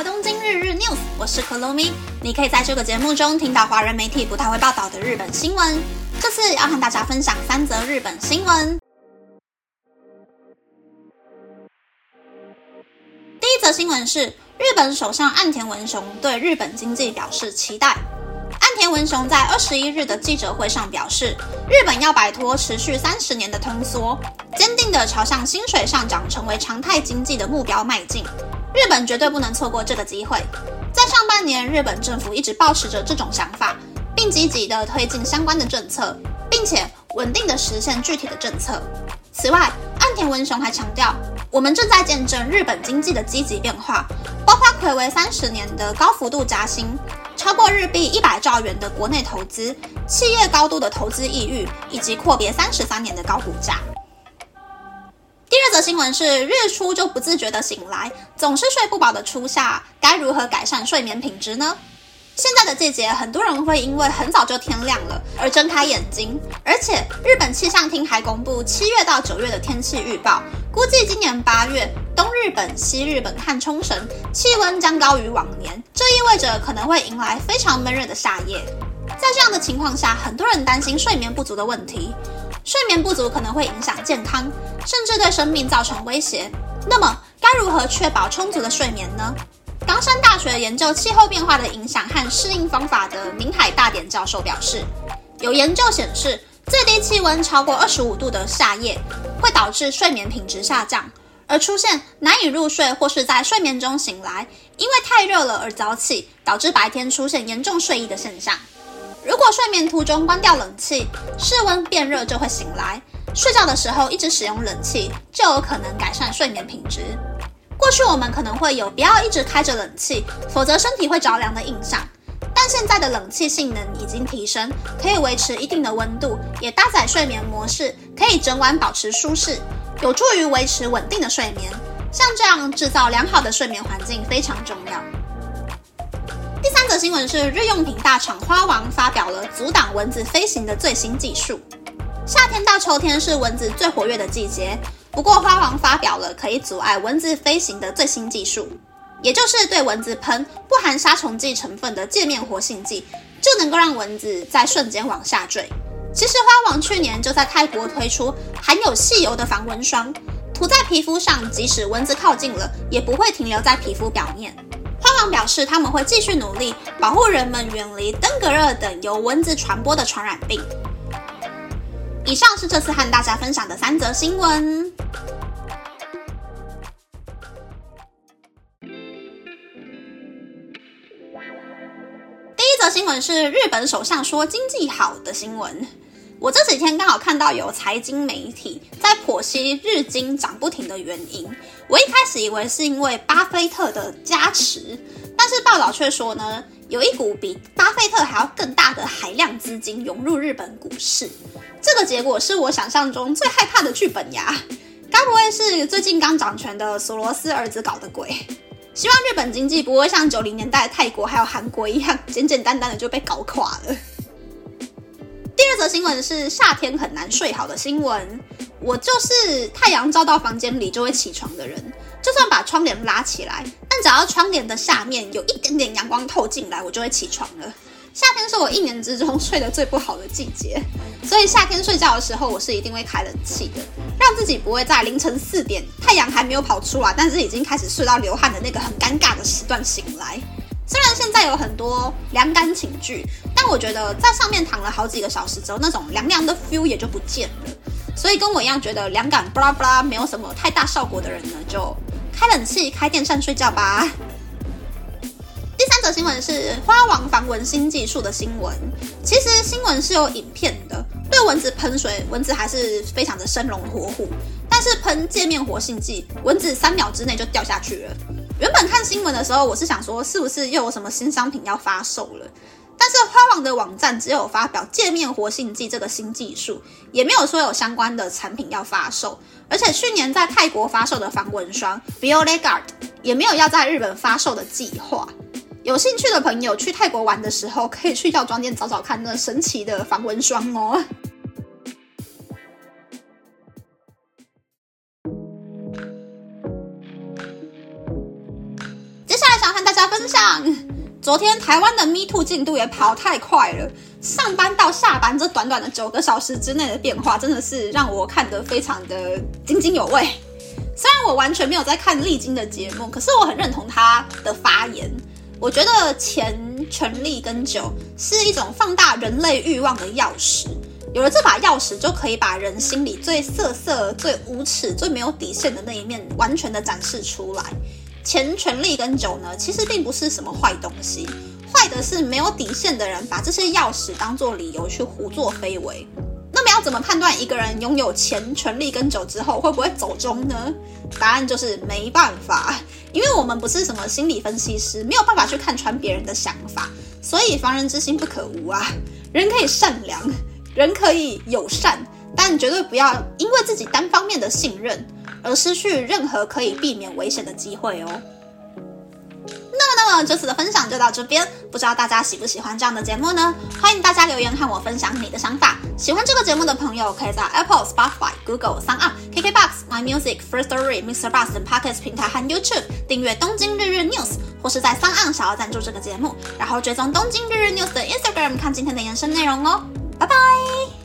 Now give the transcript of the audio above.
到东京日日 news，我是 Kolomi。你可以在这个节目中听到华人媒体不太会报道的日本新闻。这次要和大家分享三则日本新闻。第一则新闻是日本首相岸田文雄对日本经济表示期待。岸田文雄在二十一日的记者会上表示，日本要摆脱持续三十年的通缩，坚定地朝向薪水上涨成为常态经济的目标迈进。日本绝对不能错过这个机会。在上半年，日本政府一直保持着这种想法，并积极地推进相关的政策，并且稳定地实现具体的政策。此外，岸田文雄还强调，我们正在见证日本经济的积极变化，包括暌违三十年的高幅度加薪，超过日币一百兆元的国内投资，企业高度的投资意欲，以及阔别三十三年的高股价。新闻是：日出就不自觉的醒来，总是睡不饱的初夏，该如何改善睡眠品质呢？现在的季节，很多人会因为很早就天亮了而睁开眼睛，而且日本气象厅还公布七月到九月的天气预报，估计今年八月东日本、西日本和冲绳气温将高于往年，这意味着可能会迎来非常闷热的夏夜。在这样的情况下，很多人担心睡眠不足的问题。睡眠不足可能会影响健康，甚至对生命造成威胁。那么，该如何确保充足的睡眠呢？冈山大学研究气候变化的影响和适应方法的明海大典教授表示，有研究显示，最低气温超过二十五度的夏夜会导致睡眠品质下降，而出现难以入睡或是在睡眠中醒来，因为太热了而早起，导致白天出现严重睡意的现象。如果睡眠途中关掉冷气，室温变热就会醒来。睡觉的时候一直使用冷气，就有可能改善睡眠品质。过去我们可能会有不要一直开着冷气，否则身体会着凉的印象。但现在的冷气性能已经提升，可以维持一定的温度，也搭载睡眠模式，可以整晚保持舒适，有助于维持稳定的睡眠。像这样制造良好的睡眠环境非常重要。的新闻是，日用品大厂花王发表了阻挡蚊子飞行的最新技术。夏天到秋天是蚊子最活跃的季节，不过花王发表了可以阻碍蚊子飞行的最新技术，也就是对蚊子喷不含杀虫剂成分的界面活性剂，就能够让蚊子在瞬间往下坠。其实花王去年就在泰国推出含有细油的防蚊霜，涂在皮肤上，即使蚊子靠近了，也不会停留在皮肤表面。表示，他们会继续努力保护人们远离登革热等由蚊子传播的传染病。以上是这次和大家分享的三则新闻。第一则新闻是日本首相说经济好的新闻。我这几天刚好看到有财经媒体在剖析日经涨不停的原因。我一开始以为是因为巴菲特的加持，但是报道却说呢，有一股比巴菲特还要更大的海量资金涌入日本股市。这个结果是我想象中最害怕的剧本呀！该不会是最近刚掌权的索罗斯儿子搞的鬼？希望日本经济不会像九零年代的泰国还有韩国一样，简简单单的就被搞垮了。新闻是夏天很难睡好的新闻。我就是太阳照到房间里就会起床的人，就算把窗帘拉起来，但只要窗帘的下面有一点点阳光透进来，我就会起床了。夏天是我一年之中睡得最不好的季节，所以夏天睡觉的时候，我是一定会开冷气的，让自己不会在凌晨四点太阳还没有跑出来，但是已经开始睡到流汗的那个很尴尬的时段醒来。虽然现在有很多凉感寝具，但我觉得在上面躺了好几个小时之后，那种凉凉的 feel 也就不见了。所以跟我一样觉得凉感巴拉巴拉没有什么太大效果的人呢，就开冷气、开电扇睡觉吧。第三则新闻是花王防蚊新技术的新闻。其实新闻是有影片的，对蚊子喷水，蚊子还是非常的生龙活虎。但是喷界面活性剂，蚊子三秒之内就掉下去了。原本看新闻的时候，我是想说，是不是又有什么新商品要发售了？但是花王的网站只有发表界面活性剂这个新技术，也没有说有相关的产品要发售。而且去年在泰国发售的防蚊霜 BioLegard 也没有要在日本发售的计划。有兴趣的朋友去泰国玩的时候，可以去药妆店找找看那神奇的防蚊霜哦。家分享。昨天台湾的 Me Too 进度也跑太快了，上班到下班这短短的九个小时之内的变化，真的是让我看得非常的津津有味。虽然我完全没有在看历经的节目，可是我很认同他的发言。我觉得钱、权力跟酒是一种放大人类欲望的钥匙。有了这把钥匙，就可以把人心里最色色、最无耻、最没有底线的那一面完全的展示出来。钱、权力跟酒呢，其实并不是什么坏东西，坏的是没有底线的人把这些钥匙当做理由去胡作非为。那么要怎么判断一个人拥有钱、权力跟酒之后会不会走中呢？答案就是没办法，因为我们不是什么心理分析师，没有办法去看穿别人的想法，所以防人之心不可无啊。人可以善良。人可以友善，但绝对不要因为自己单方面的信任而失去任何可以避免危险的机会哦。那么，那么这次的分享就到这边，不知道大家喜不喜欢这样的节目呢？欢迎大家留言和我分享你的想法。喜欢这个节目的朋友，可以在 Apple、Spotify、Google、s o n d KKBox、My Music、First Story、Mr. Bus 等 Podcast 平台和 YouTube 订阅《东京日日 News》，或是在 s o n 想要赞助这个节目，然后追踪《东京日日 News》的 Instagram 看今天的延伸内容哦。拜拜。